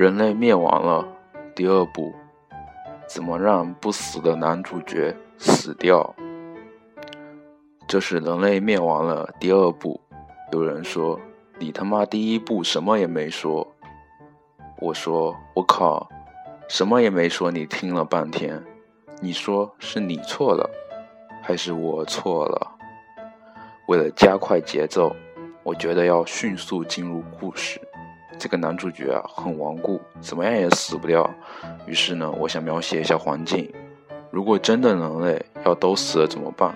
人类灭亡了，第二部，怎么让不死的男主角死掉？这是人类灭亡了第二部。有人说你他妈第一部什么也没说，我说我靠，什么也没说，你听了半天，你说是你错了，还是我错了？为了加快节奏，我觉得要迅速进入故事。这个男主角啊，很顽固，怎么样也死不掉。于是呢，我想描写一下环境。如果真的人类要都死了怎么办？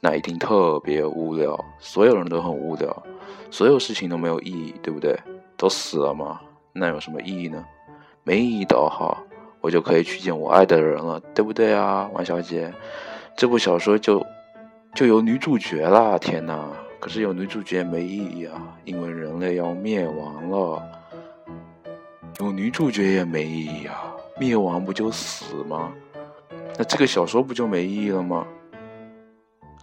那一定特别无聊，所有人都很无聊，所有事情都没有意义，对不对？都死了吗？那有什么意义呢？没意义的话，我就可以去见我爱的人了，对不对啊，王小姐？这部小说就就有女主角啦！天哪！可是有女主角没意义啊，因为人类要灭亡了。有女主角也没意义啊，灭亡不就死吗？那这个小说不就没意义了吗？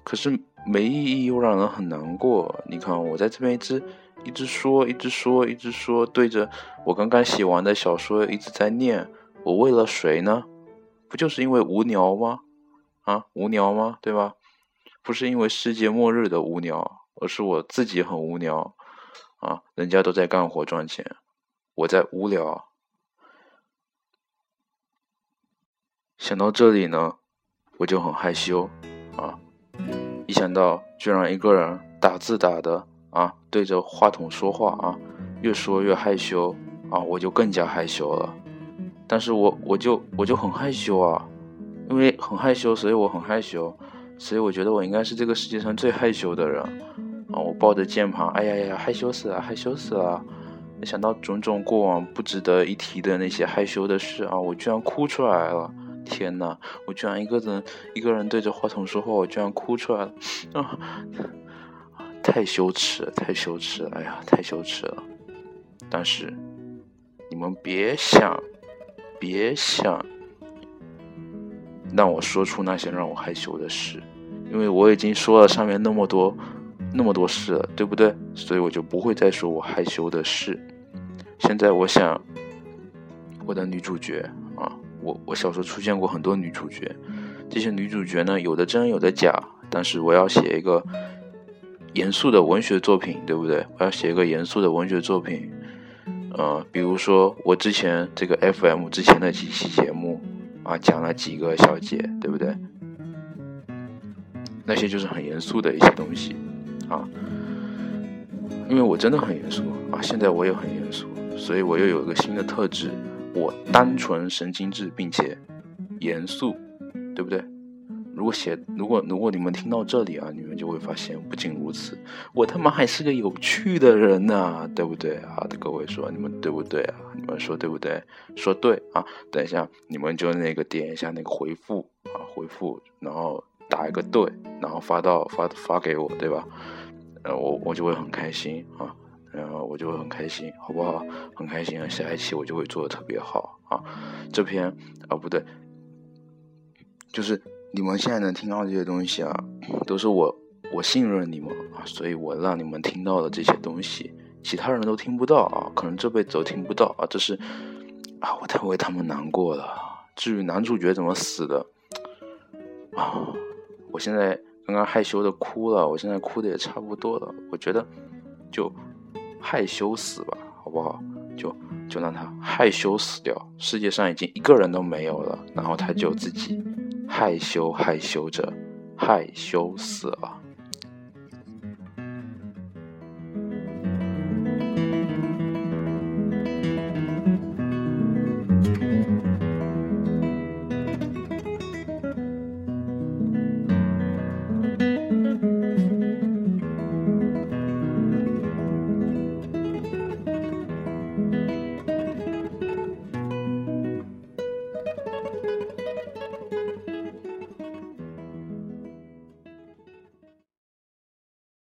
可是没意义又让人很难过。你看我在这边一直一直说，一直说，一直说，对着我刚刚写完的小说一直在念。我为了谁呢？不就是因为无聊吗？啊，无聊吗？对吧？不是因为世界末日的无聊。而是我自己很无聊，啊，人家都在干活赚钱，我在无聊。想到这里呢，我就很害羞，啊，一想到居然一个人打字打的啊，对着话筒说话啊，越说越害羞啊，我就更加害羞了。但是我我就我就很害羞啊，因为很害羞，所以我很害羞，所以我觉得我应该是这个世界上最害羞的人。啊！我抱着键盘，哎呀呀，害羞死了，害羞死了！想到种种过往不值得一提的那些害羞的事啊，我居然哭出来了！天哪，我居然一个人一个人对着话筒说话，我居然哭出来了！啊，太羞耻，太羞耻！哎呀，太羞耻了！但是你们别想，别想让我说出那些让我害羞的事，因为我已经说了上面那么多。那么多事，对不对？所以我就不会再说我害羞的事。现在我想，我的女主角啊，我我小时候出现过很多女主角，这些女主角呢，有的真，有的假。但是我要写一个严肃的文学作品，对不对？我要写一个严肃的文学作品，呃，比如说我之前这个 FM 之前的几期节目啊，讲了几个小姐，对不对？那些就是很严肃的一些东西。啊，因为我真的很严肃啊，现在我也很严肃，所以我又有一个新的特质，我单纯神经质并且严肃，对不对？如果写，如果如果你们听到这里啊，你们就会发现，不仅如此，我他妈还是个有趣的人呐，对不对啊？各位说，你们对不对啊？你们说对不对？说对啊！等一下，你们就那个点一下那个回复啊，回复，然后。打一个对，然后发到发发给我，对吧？呃，我我就会很开心啊，然后我就会很开心，好不好？很开心啊，下一期我就会做的特别好啊。这篇啊不对，就是你们现在能听到这些东西啊，都是我我信任你们啊，所以我让你们听到的这些东西，其他人都听不到啊，可能这辈子都听不到啊。这是啊，我太为他们难过了。至于男主角怎么死的啊？我现在刚刚害羞的哭了，我现在哭的也差不多了。我觉得就害羞死吧，好不好？就就让他害羞死掉。世界上已经一个人都没有了，然后他就自己害羞害羞着害羞死了。